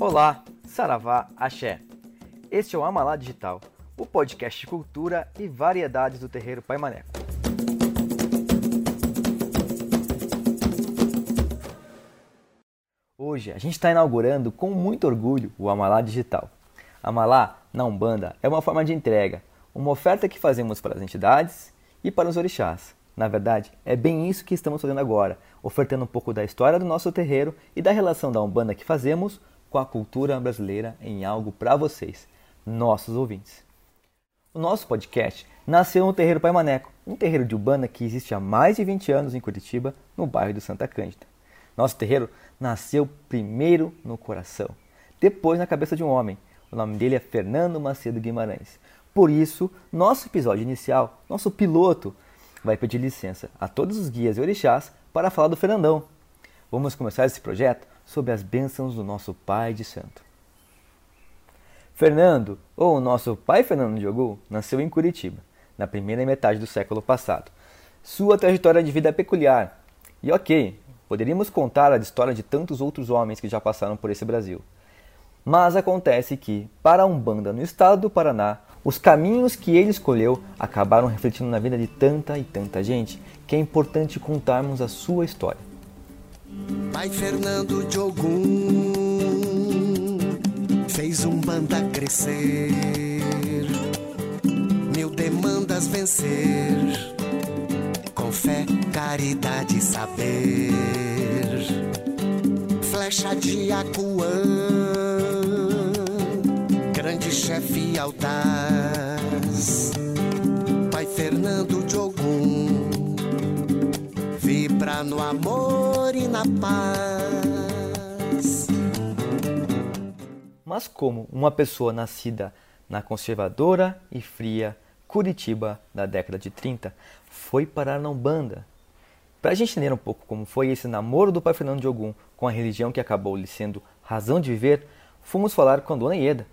Olá, Saravá, Axé. Este é o Amalá Digital, o podcast de cultura e variedades do terreiro Pai Maneco. Hoje a gente está inaugurando com muito orgulho o Amalá Digital. Amalá, na Umbanda, é uma forma de entrega, uma oferta que fazemos para as entidades e para os orixás. Na verdade, é bem isso que estamos fazendo agora, ofertando um pouco da história do nosso terreiro e da relação da Umbanda que fazemos com a cultura brasileira em algo para vocês, nossos ouvintes. O nosso podcast nasceu no Terreiro Pai Maneco, um terreiro de Umbanda que existe há mais de 20 anos em Curitiba, no bairro do Santa Cândida. Nosso terreiro nasceu primeiro no coração, depois na cabeça de um homem. O nome dele é Fernando Macedo Guimarães. Por isso, nosso episódio inicial, nosso piloto, vai pedir licença a todos os guias e orixás para falar do Fernandão. Vamos começar esse projeto sob as bênçãos do nosso Pai de Santo. Fernando, ou nosso pai Fernando Diogo, nasceu em Curitiba, na primeira metade do século passado. Sua trajetória de vida é peculiar. E ok, poderíamos contar a história de tantos outros homens que já passaram por esse Brasil. Mas acontece que, para a Umbanda no estado do Paraná, os caminhos que ele escolheu acabaram refletindo na vida de tanta e tanta gente que é importante contarmos a sua história. Pai Fernando de Ogum fez um banda crescer, mil demandas vencer, com fé, caridade e saber. Flecha de Acuã grande chefe audaz, Pai Fernando de no amor e na paz. Mas como uma pessoa nascida na conservadora e fria Curitiba da década de 30 foi parar na Umbanda? Para a gente entender um pouco como foi esse namoro do pai Fernando de Ogum com a religião que acabou lhe sendo razão de viver, fomos falar com a dona Ieda,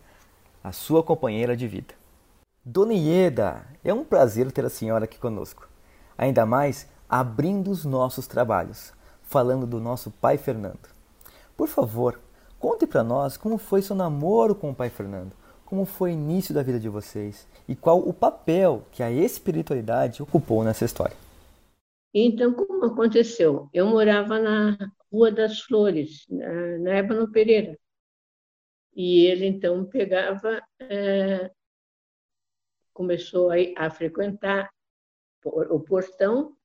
a sua companheira de vida. Dona Ieda, é um prazer ter a senhora aqui conosco. Ainda mais abrindo os nossos trabalhos, falando do nosso pai Fernando. Por favor, conte para nós como foi seu namoro com o pai Fernando, como foi o início da vida de vocês e qual o papel que a espiritualidade ocupou nessa história. Então, como aconteceu? Eu morava na Rua das Flores, na, Ébano Pereira. E ele, então, pegava, é, começou a, a frequentar o portão,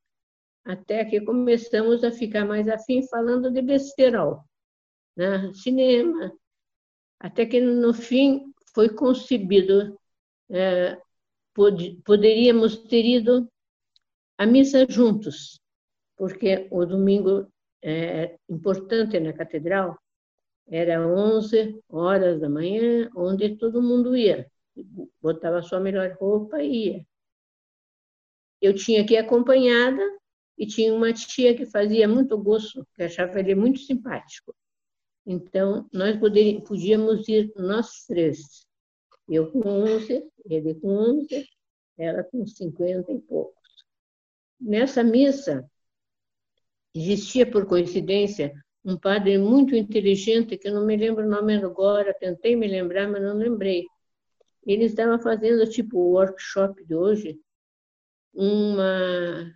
até que começamos a ficar mais afim falando de besterol, né? cinema, até que no fim foi concebido, é, pod, poderíamos ter ido à missa juntos, porque o domingo é importante na catedral, era 11 horas da manhã, onde todo mundo ia. Botava sua melhor roupa e ia. Eu tinha que ir acompanhada e tinha uma tia que fazia muito gosto, que achava ele muito simpático. Então, nós podíamos ir nós três. Eu com 11, ele com 11, ela com 50 e poucos. Nessa missa, existia, por coincidência, um padre muito inteligente, que eu não me lembro o nome agora, tentei me lembrar, mas não lembrei. Ele estava fazendo, tipo, o workshop de hoje, uma,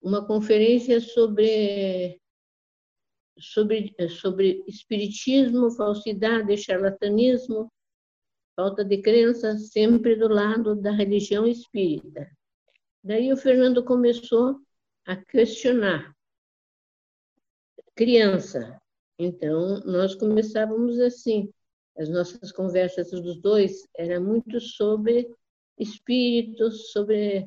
uma conferência sobre, sobre, sobre espiritismo, falsidade, charlatanismo, falta de crença, sempre do lado da religião espírita. Daí o Fernando começou a questionar criança. Então, nós começávamos assim. As nossas conversas dos dois eram muito sobre espíritos, sobre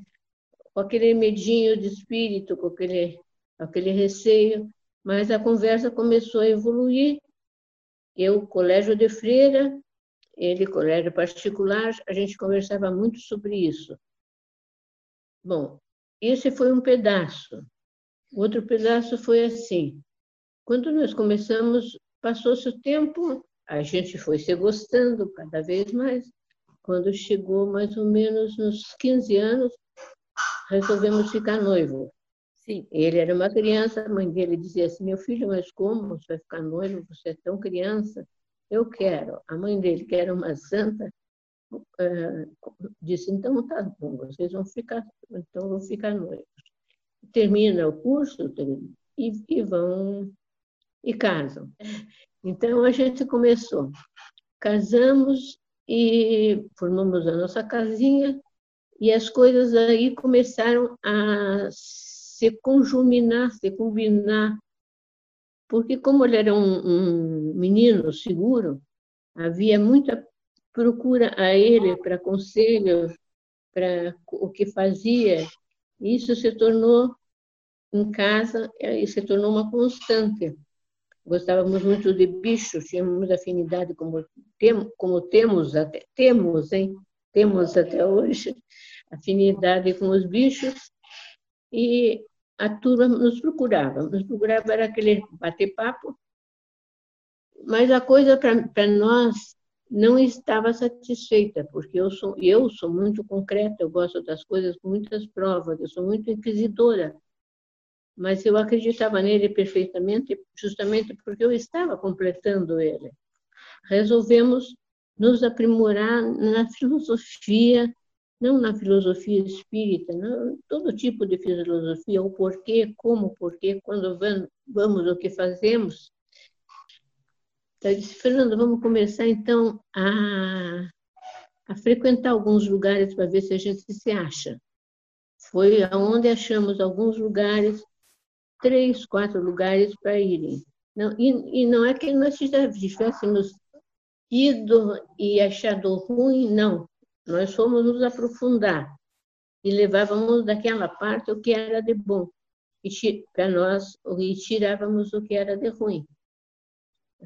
com aquele medinho de espírito, com aquele, aquele receio. Mas a conversa começou a evoluir. Eu, colégio de freira, ele, colégio particular, a gente conversava muito sobre isso. Bom, esse foi um pedaço. Outro pedaço foi assim: quando nós começamos, passou-se o tempo, a gente foi se gostando cada vez mais. Quando chegou mais ou menos nos 15 anos, resolvemos ficar noivo. Sim. Ele era uma criança, a mãe dele dizia assim: Meu filho, mas como você vai ficar noivo? Você é tão criança. eu quero. A mãe dele, que era uma santa, é, disse, então tá bom, vocês vão ficar, então vão ficar noivos. Termina o curso e, e vão e casam. Então a gente começou, casamos e formamos a nossa casinha e as coisas aí começaram a se conjuminar, se combinar, porque como ele era um, um menino seguro, havia muita procura a ele para conselho, para o que fazia. Isso se tornou em casa e se tornou uma constante. Gostávamos muito de bichos, tínhamos afinidade como, como temos até temos, hein? Temos até hoje afinidade com os bichos e a turma nos procurava, nos procurava era aquele bater papo, mas a coisa para nós não estava satisfeita, porque eu sou eu sou muito concreta, eu gosto das coisas com muitas provas, eu sou muito inquisidora mas eu acreditava nele perfeitamente, justamente porque eu estava completando ele. Resolvemos nos aprimorar na filosofia, não na filosofia espírita, não, todo tipo de filosofia, o porquê, como, porquê, quando vamos, o que fazemos. Então, eu disse, Fernando, vamos começar então a, a frequentar alguns lugares para ver se a gente se acha. Foi aonde achamos alguns lugares três, quatro lugares para irem. Não, e, e não é que nós tivéssemos e achado ruim, não. Nós fomos nos aprofundar e levávamos daquela parte o que era de bom para nós e tirávamos o que era de ruim.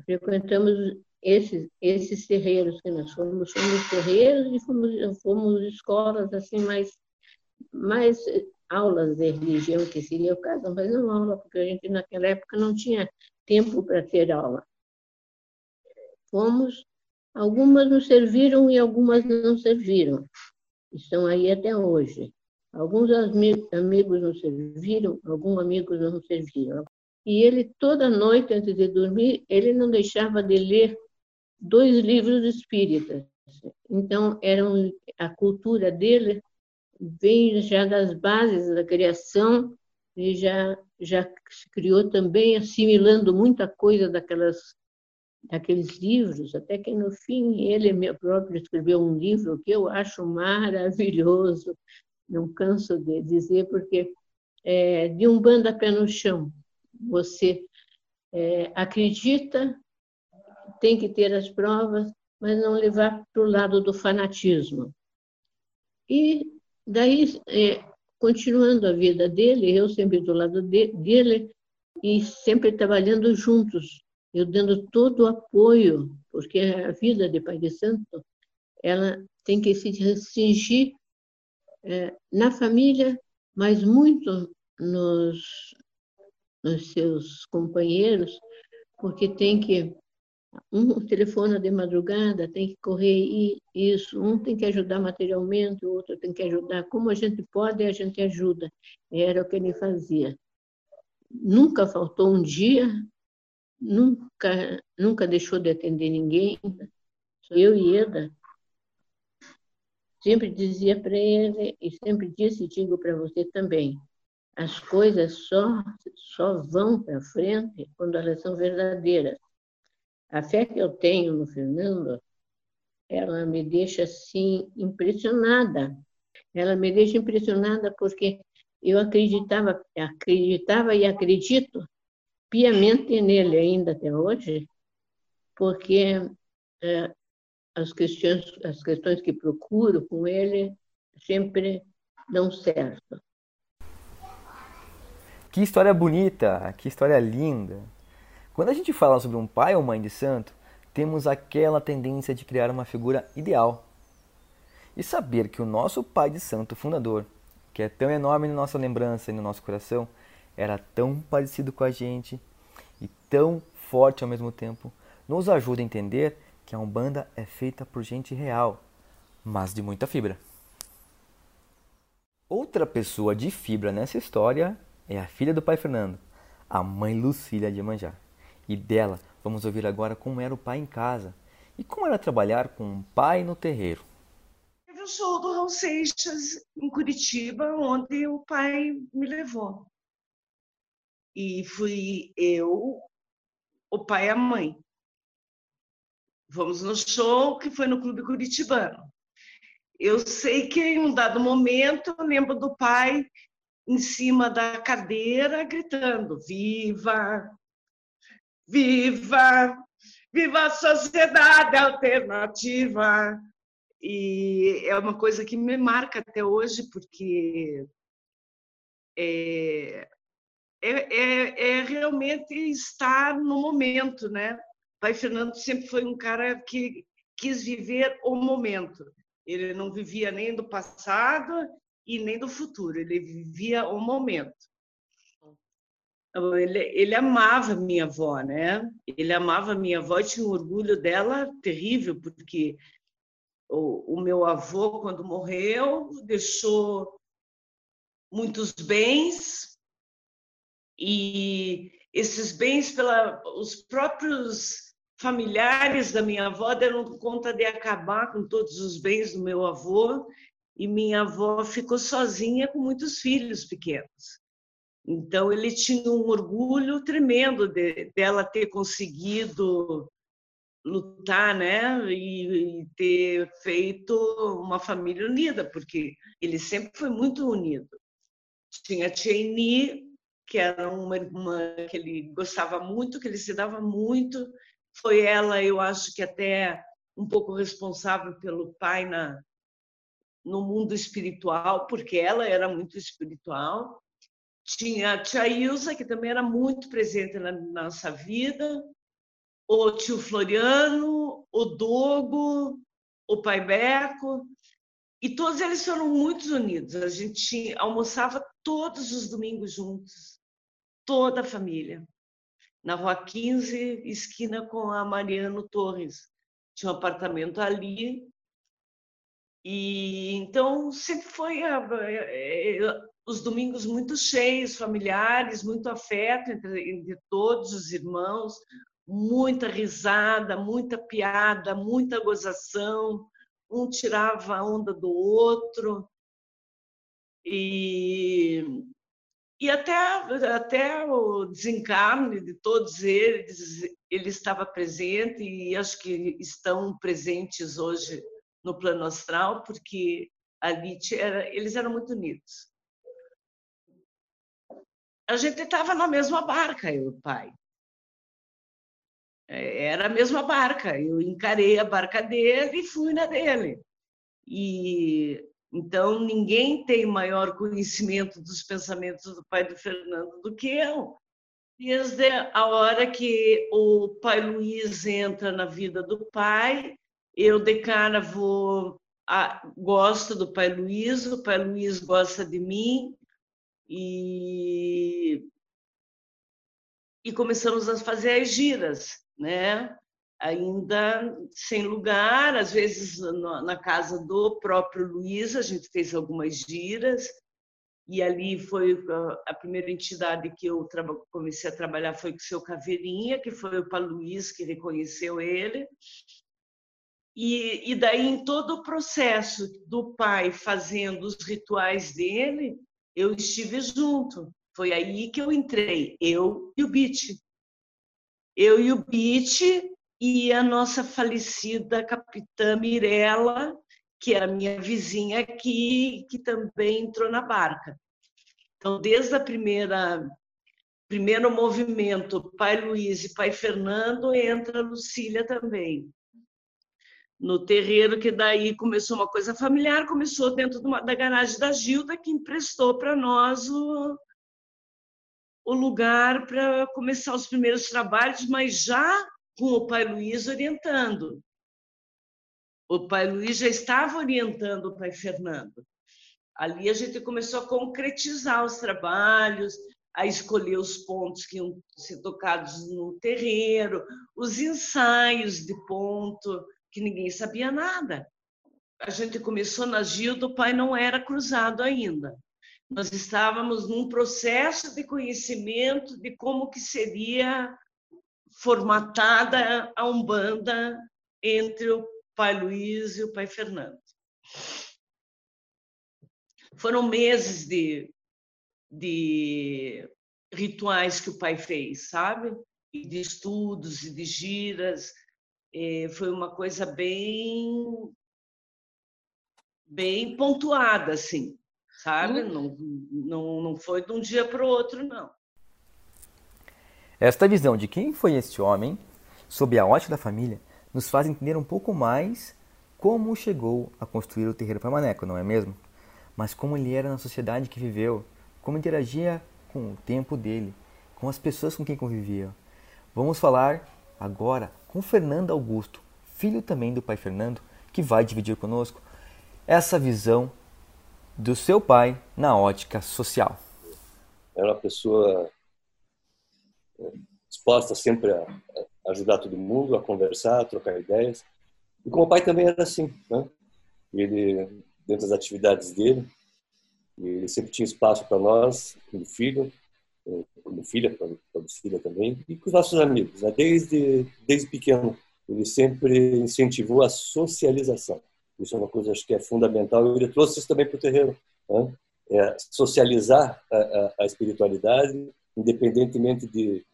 Frequentamos esses, esses terreiros que nós fomos, fomos terreiros e fomos, fomos escolas assim mais, mais aulas de religião, que seria o caso, mas não aula, porque a gente naquela época não tinha tempo para ter aula. Fomos, algumas nos serviram e algumas não serviram. Estão aí até hoje. Alguns amigos nos serviram, alguns amigos não serviram. E ele, toda noite, antes de dormir, ele não deixava de ler dois livros espíritas. Então, era a cultura dele vem já das bases da criação e já já se criou também assimilando muita coisa daquelas daqueles livros, até que no fim ele próprio escreveu um livro que eu acho maravilhoso, não canso de dizer porque é, de um bando a pé no chão, você é, acredita, tem que ter as provas, mas não levar para o lado do fanatismo. E Daí, é, continuando a vida dele, eu sempre do lado de, dele e sempre trabalhando juntos, eu dando todo o apoio, porque a vida de Pai de Santo, ela tem que se restringir é, na família, mas muito nos, nos seus companheiros, porque tem que um telefona de madrugada, tem que correr isso, um tem que ajudar materialmente, o outro tem que ajudar. Como a gente pode, a gente ajuda. Era o que ele fazia. Nunca faltou um dia, nunca, nunca deixou de atender ninguém. Eu e Eda sempre dizia para ele, e sempre disse e digo para você também, as coisas só, só vão para frente quando elas são verdadeiras. A fé que eu tenho no Fernando, ela me deixa assim impressionada. Ela me deixa impressionada porque eu acreditava, acreditava e acredito piamente nele ainda até hoje, porque é, as questões, as questões que procuro com ele sempre dão certo. Que história bonita, que história linda. Quando a gente fala sobre um pai ou mãe de santo, temos aquela tendência de criar uma figura ideal. E saber que o nosso pai de santo fundador, que é tão enorme na nossa lembrança e no nosso coração, era tão parecido com a gente e tão forte ao mesmo tempo, nos ajuda a entender que a Umbanda é feita por gente real, mas de muita fibra. Outra pessoa de fibra nessa história é a filha do pai Fernando, a mãe Lucília de Manjar. E dela, vamos ouvir agora como era o pai em casa e como era trabalhar com um pai no terreiro. Teve o show do Raul Seixas em Curitiba, onde o pai me levou. E fui eu, o pai e a mãe. Vamos no show que foi no Clube Curitibano. Eu sei que em um dado momento eu lembro do pai em cima da cadeira gritando: Viva! Viva! Viva a sociedade alternativa! E é uma coisa que me marca até hoje, porque é, é, é, é realmente estar no momento, né? Pai Fernando sempre foi um cara que quis viver o momento. Ele não vivia nem do passado e nem do futuro, ele vivia o momento. Então, ele, ele amava minha avó, né? Ele amava minha avó e tinha um orgulho dela terrível, porque o, o meu avô, quando morreu, deixou muitos bens e esses bens pela os próprios familiares da minha avó deram conta de acabar com todos os bens do meu avô e minha avó ficou sozinha com muitos filhos pequenos. Então ele tinha um orgulho tremendo de, dela ter conseguido lutar, né, e, e, ter feito uma família unida, porque ele sempre foi muito unido. Tinha a que era uma irmã que ele gostava muito, que ele se dava muito, foi ela, eu acho que até um pouco responsável pelo pai na, no mundo espiritual, porque ela era muito espiritual. Tinha a tia Ilza, que também era muito presente na nossa vida, o tio Floriano, o Dogo, o pai Beco, e todos eles foram muito unidos. A gente almoçava todos os domingos juntos, toda a família na Rua 15, esquina com a Mariano Torres. Tinha um apartamento ali. E então sempre foi é, é, os domingos muito cheios, familiares, muito afeto entre, entre todos os irmãos, muita risada, muita piada, muita gozação, um tirava a onda do outro. E e até, até o desencarne de todos eles, ele estava presente e acho que estão presentes hoje no plano astral, porque ali era, eles eram muito unidos. A gente estava na mesma barca, eu e o pai. É, era a mesma barca. Eu encarei a barca dele e fui na dele. E então, ninguém tem maior conhecimento dos pensamentos do pai do Fernando do que eu. Desde a hora que o pai Luiz entra na vida do pai, eu de cara vou a, gosto do pai Luiz, o pai Luiz gosta de mim e e começamos a fazer as giras, né? Ainda sem lugar, às vezes na casa do próprio Luiz, a gente fez algumas giras, e ali foi a primeira entidade que eu comecei a trabalhar foi com o seu Caveirinha, que foi o Luiz que reconheceu ele. E, e daí, em todo o processo do pai fazendo os rituais dele, eu estive junto. Foi aí que eu entrei, eu e o Bit. Eu e o Bit e a nossa falecida capitã Mirella, que era minha vizinha aqui, que também entrou na barca. Então, desde a primeira primeiro movimento, pai Luiz e pai Fernando, entra Lucília também. No terreiro, que daí começou uma coisa familiar, começou dentro de uma, da garagem da Gilda, que emprestou para nós o, o lugar para começar os primeiros trabalhos, mas já com o pai Luiz orientando. O pai Luiz já estava orientando o pai Fernando. Ali a gente começou a concretizar os trabalhos, a escolher os pontos que iam ser tocados no terreiro, os ensaios de ponto, que ninguém sabia nada. A gente começou na Gilda, o pai não era cruzado ainda. Nós estávamos num processo de conhecimento de como que seria formatada a Umbanda entre o pai Luiz e o pai Fernando. Foram meses de, de rituais que o pai fez, sabe? E de estudos e de giras. E foi uma coisa bem bem pontuada, assim, sabe? Hum. Não, não, não foi de um dia para o outro, não. Esta visão de quem foi este homem, sob a ótica da família, nos faz entender um pouco mais como chegou a construir o terreiro para Maneco, não é mesmo? Mas como ele era na sociedade que viveu, como interagia com o tempo dele, com as pessoas com quem convivia. Vamos falar agora com Fernando Augusto, filho também do pai Fernando, que vai dividir conosco essa visão do seu pai na ótica social. Era uma pessoa disposta sempre a ajudar todo mundo, a conversar, a trocar ideias. E como o pai também era assim, né? Ele, dentro das atividades dele, ele sempre tinha espaço para nós, como filho, como filha, para filha também, e com os nossos amigos. Né? Desde, desde pequeno, ele sempre incentivou a socialização. Isso é uma coisa acho que é fundamental. Ele trouxe isso também para o terreiro. Né? É socializar a, a, a, espiritualidade, independentemente de,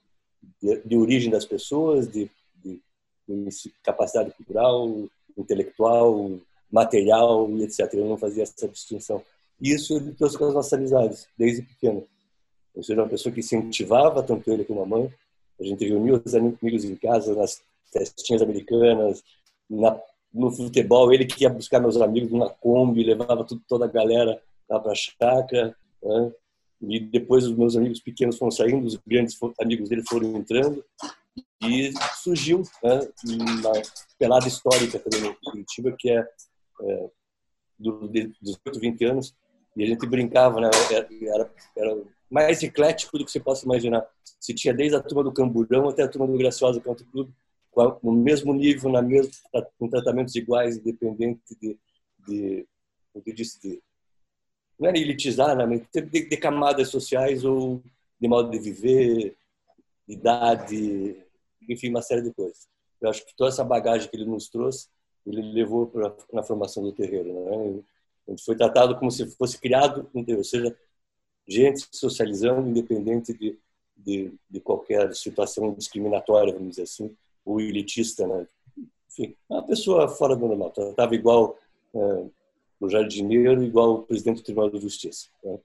de, de, origem das pessoas, de, de, de capacidade cultural, intelectual, material e etc. Ele não fazia essa distinção. Isso ele trouxe com as nossas amizades, desde pequeno. Ou seja, uma pessoa que incentivava tanto ele como a mãe. A gente reunia os amigos em casa, nas festinhas americanas, na no futebol, ele que ia buscar meus amigos numa Kombi, levava tudo, toda a galera lá para a chácara. Né? E depois os meus amigos pequenos foram saindo, os grandes amigos dele foram entrando. E surgiu né, uma pelada histórica também em Curitiba, que é, é do, dos 8, 20 anos. E a gente brincava, né? Era, era mais eclético do que você possa imaginar. Se tinha desde a turma do Camburão até a turma do Graciosa Country Club, no mesmo nível, na mesma, com tratamentos iguais, independente de, de, de, de não era elitizar, né, mas de, de camadas sociais ou de modo de viver, idade, enfim, uma série de coisas. Eu acho que toda essa bagagem que ele nos trouxe, ele levou para na formação do terreiro. Né? Gente foi tratado como se fosse criado um terreiro, ou seja, gente socializando, independente de, de, de qualquer situação discriminatória, vamos dizer assim, o elitista, né? Enfim, uma pessoa fora do normal. Tratava igual é, o jardineiro, igual o presidente do Tribunal de Justiça. Né?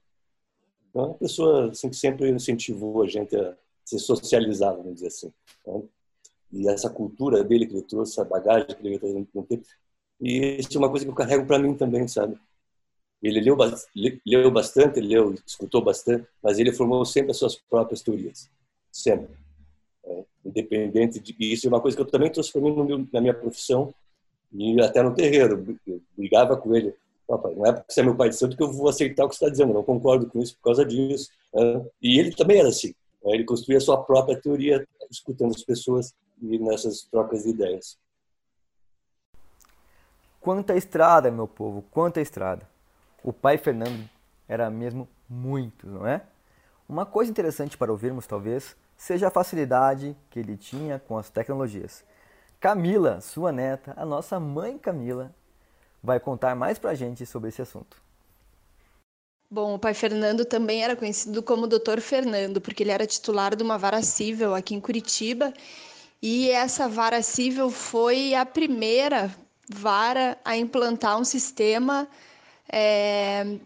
Então, uma pessoa assim, que sempre incentivou a gente a ser socializar, vamos dizer assim. Né? E essa cultura dele que ele trouxe, essa bagagem que ele veio trazendo tempo. E isso é uma coisa que eu carrego para mim também, sabe? Ele leu, leu bastante, ele leu, escutou bastante, mas ele formou sempre as suas próprias teorias. Sempre independente de isso é uma coisa que eu também trouxe para mim meu, na minha profissão e até no terreiro eu brigava com ele Papai, não é porque você é meu pai de santo que eu vou aceitar o que você está dizendo não concordo com isso por causa disso né? e ele também era assim né? ele construía a sua própria teoria escutando as pessoas e nessas trocas de ideias quanta estrada meu povo quanta estrada o pai Fernando era mesmo muito não é uma coisa interessante para ouvirmos talvez seja a facilidade que ele tinha com as tecnologias. Camila, sua neta, a nossa mãe Camila, vai contar mais pra gente sobre esse assunto. Bom, o pai Fernando também era conhecido como Dr. Fernando, porque ele era titular de uma vara cível aqui em Curitiba, e essa vara cível foi a primeira vara a implantar um sistema é,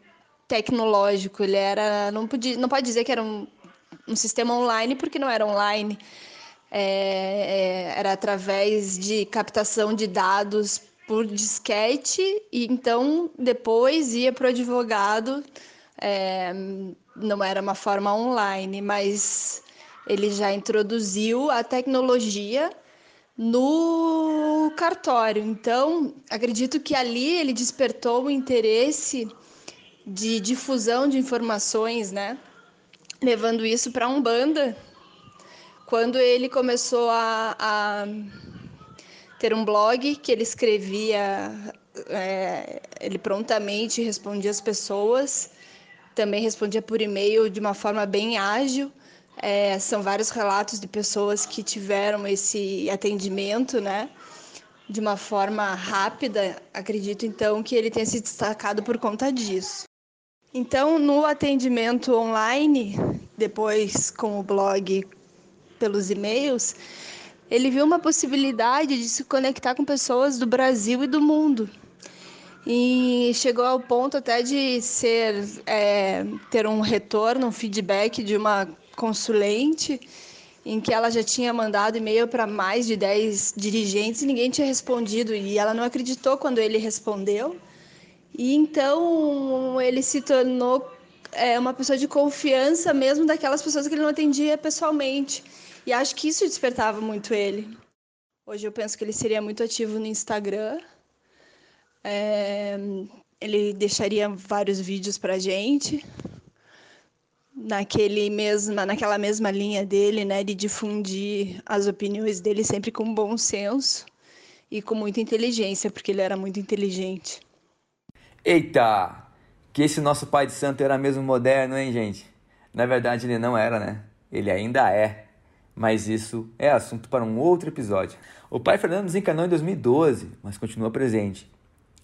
tecnológico. Ele era, não, podia, não pode dizer que era um um sistema online, porque não era online, é, é, era através de captação de dados por disquete, e então depois ia para o advogado, é, não era uma forma online, mas ele já introduziu a tecnologia no cartório. Então, acredito que ali ele despertou o interesse de difusão de informações, né? levando isso para a Umbanda, quando ele começou a, a, ter um blog que ele escrevia, é, ele prontamente respondia as pessoas, também respondia por e-mail de uma forma bem ágil, É, são vários relatos de pessoas que tiveram esse atendimento, né? De uma forma rápida. Acredito então que ele tenha se destacado por conta disso. Então, no atendimento online, depois com o blog pelos e-mails, ele viu uma possibilidade de se conectar com pessoas do Brasil e do mundo. E chegou ao ponto até de ser é, ter um retorno, um feedback de uma consulente, em que ela já tinha mandado e-mail para mais de 10 dirigentes e ninguém tinha respondido. E ela não acreditou quando ele respondeu. E então ele se tornou é, uma pessoa de confiança mesmo daquelas pessoas que ele não atendia pessoalmente. E acho que isso despertava muito ele. Hoje eu penso que ele seria muito ativo no Instagram. É, ele deixaria vários vídeos para gente naquele mesma, naquela mesma linha dele, né, de difundir as opiniões dele sempre com bom senso e com muita inteligência, porque ele era muito inteligente. Eita! Que esse nosso pai de santo era mesmo moderno, hein, gente? Na verdade, ele não era, né? Ele ainda é. Mas isso é assunto para um outro episódio. O pai Fernando desencanou em 2012, mas continua presente.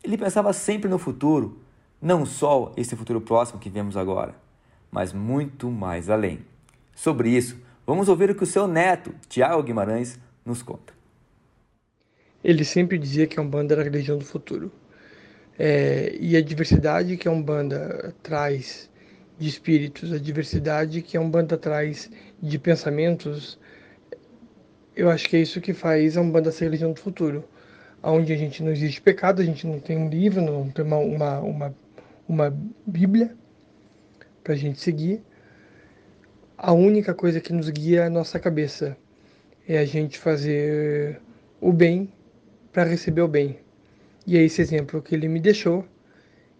Ele pensava sempre no futuro, não só esse futuro próximo que vemos agora, mas muito mais além. Sobre isso, vamos ouvir o que o seu neto, Tiago Guimarães, nos conta. Ele sempre dizia que a Umbanda era a religião do futuro. É, e a diversidade que a Umbanda traz de espíritos, a diversidade que a Umbanda traz de pensamentos, eu acho que é isso que faz a Umbanda ser a religião do futuro. Onde a gente não existe pecado, a gente não tem um livro, não tem uma, uma, uma, uma Bíblia para a gente seguir. A única coisa que nos guia é a nossa cabeça. É a gente fazer o bem para receber o bem. E é esse exemplo que ele me deixou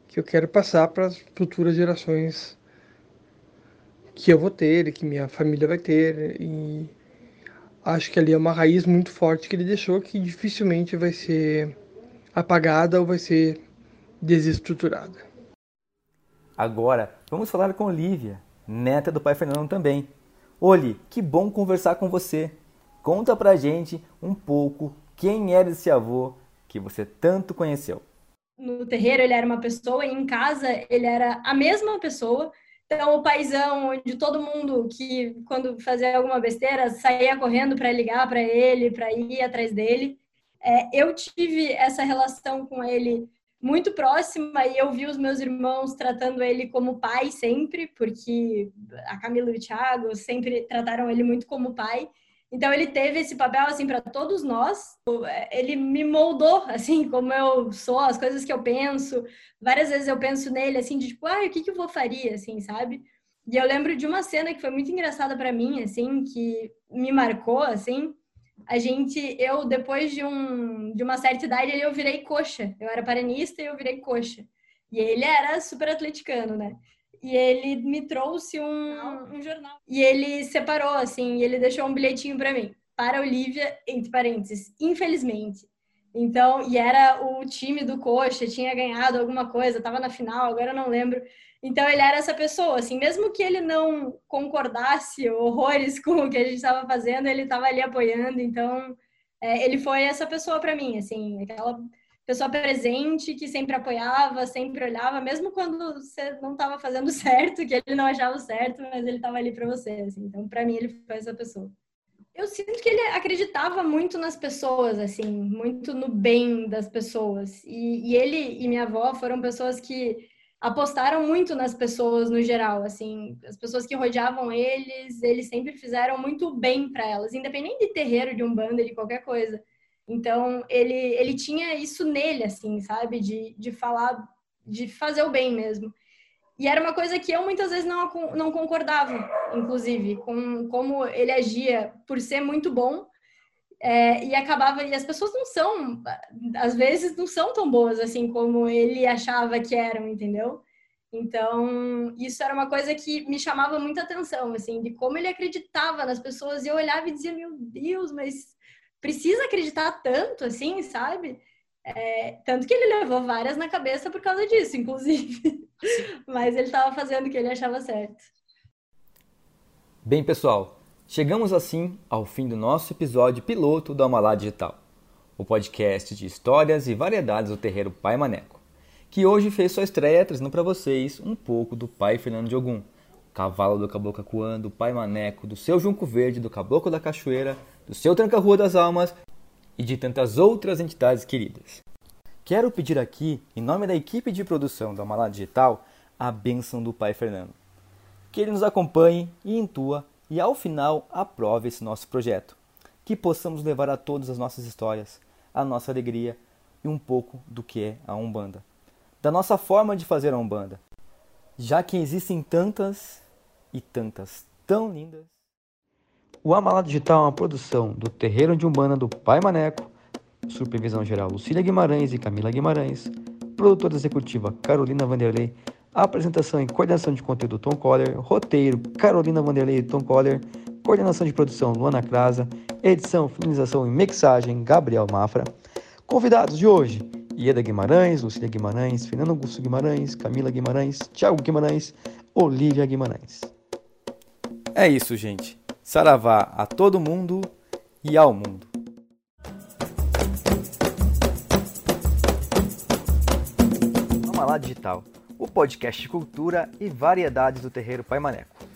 que eu quero passar para as futuras gerações que eu vou ter e que minha família vai ter. E acho que ali é uma raiz muito forte que ele deixou que dificilmente vai ser apagada ou vai ser desestruturada. Agora, vamos falar com Olivia, neta do pai Fernando também. Oli, que bom conversar com você. Conta pra gente um pouco quem era esse avô que você tanto conheceu. No terreiro ele era uma pessoa e em casa ele era a mesma pessoa, então, o paizão, onde todo mundo que, quando fazia alguma besteira, saía correndo para ligar para ele, para ir atrás dele. É, eu tive essa relação com ele muito próxima e eu vi os meus irmãos tratando ele como pai sempre, porque a Camila e o Thiago sempre trataram ele muito como pai. Então ele teve esse papel assim para todos nós. Ele me moldou assim como eu sou, as coisas que eu penso. Várias vezes eu penso nele assim de tipo, ah, o que que eu vou faria assim, sabe? E eu lembro de uma cena que foi muito engraçada para mim, assim, que me marcou, assim. A gente, eu depois de um de uma certa idade, eu virei coxa. Eu era paranista e eu virei coxa. E ele era super atleticano, né? E ele me trouxe um, um jornal. E ele separou, assim, e ele deixou um bilhetinho para mim. Para Olivia, entre parênteses, infelizmente. Então, e era o time do Coxa, tinha ganhado alguma coisa, estava na final, agora eu não lembro. Então, ele era essa pessoa, assim, mesmo que ele não concordasse horrores com o que a gente estava fazendo, ele estava ali apoiando. Então, é, ele foi essa pessoa para mim, assim, aquela pessoa presente, que sempre apoiava, sempre olhava, mesmo quando você não estava fazendo certo, que ele não achava certo, mas ele estava ali para você. Assim. Então, para mim, ele foi essa pessoa. Eu sinto que ele acreditava muito nas pessoas, assim, muito no bem das pessoas. E, e ele e minha avó foram pessoas que apostaram muito nas pessoas no geral, assim, as pessoas que rodeavam eles, eles sempre fizeram muito bem para elas, independente de terreiro, de um bando, de qualquer coisa. Então, ele, ele tinha isso nele, assim, sabe? De, de falar, de fazer o bem mesmo. E era uma coisa que eu muitas vezes não, não concordava, inclusive, com como ele agia por ser muito bom. É, e acabava, e as pessoas não são, às vezes não são tão boas assim como ele achava que eram, entendeu? Então, isso era uma coisa que me chamava muita atenção, assim, de como ele acreditava nas pessoas. E eu olhava e dizia, meu Deus, mas precisa acreditar tanto assim, sabe? É, tanto que ele levou várias na cabeça por causa disso, inclusive. Mas ele estava fazendo o que ele achava certo. Bem, pessoal, chegamos assim ao fim do nosso episódio piloto do Amalá Digital, o podcast de histórias e variedades do terreiro Pai Maneco, que hoje fez sua estreia trazendo para vocês um pouco do Pai Fernando de Ogum, cavalo do Caboclo Acuã, do Pai Maneco, do seu Junco Verde, do Caboclo da Cachoeira, do seu Tranca-Rua das Almas e de tantas outras entidades queridas. Quero pedir aqui, em nome da equipe de produção da Amalá Digital, a bênção do Pai Fernando. Que ele nos acompanhe e intua e ao final aprove esse nosso projeto. Que possamos levar a todos as nossas histórias, a nossa alegria e um pouco do que é a Umbanda. Da nossa forma de fazer a Umbanda. Já que existem tantas e tantas tão lindas. O Amalá Digital é uma produção do Terreiro de Umbanda do Pai Maneco, supervisão geral Lucília Guimarães e Camila Guimarães, produtora executiva Carolina Vanderlei, apresentação e coordenação de conteúdo Tom Coller, roteiro Carolina Vanderlei e Tom Coller, coordenação de produção Luana Crasa, edição, finalização e mixagem Gabriel Mafra. Convidados de hoje: Ieda Guimarães, Lucília Guimarães, Fernando Augusto Guimarães, Camila Guimarães, Thiago Guimarães, Olivia Guimarães. É isso, gente. Saravá a todo mundo e ao mundo. Vamos lá, Digital, o podcast de cultura e variedades do terreiro Pai Maneco.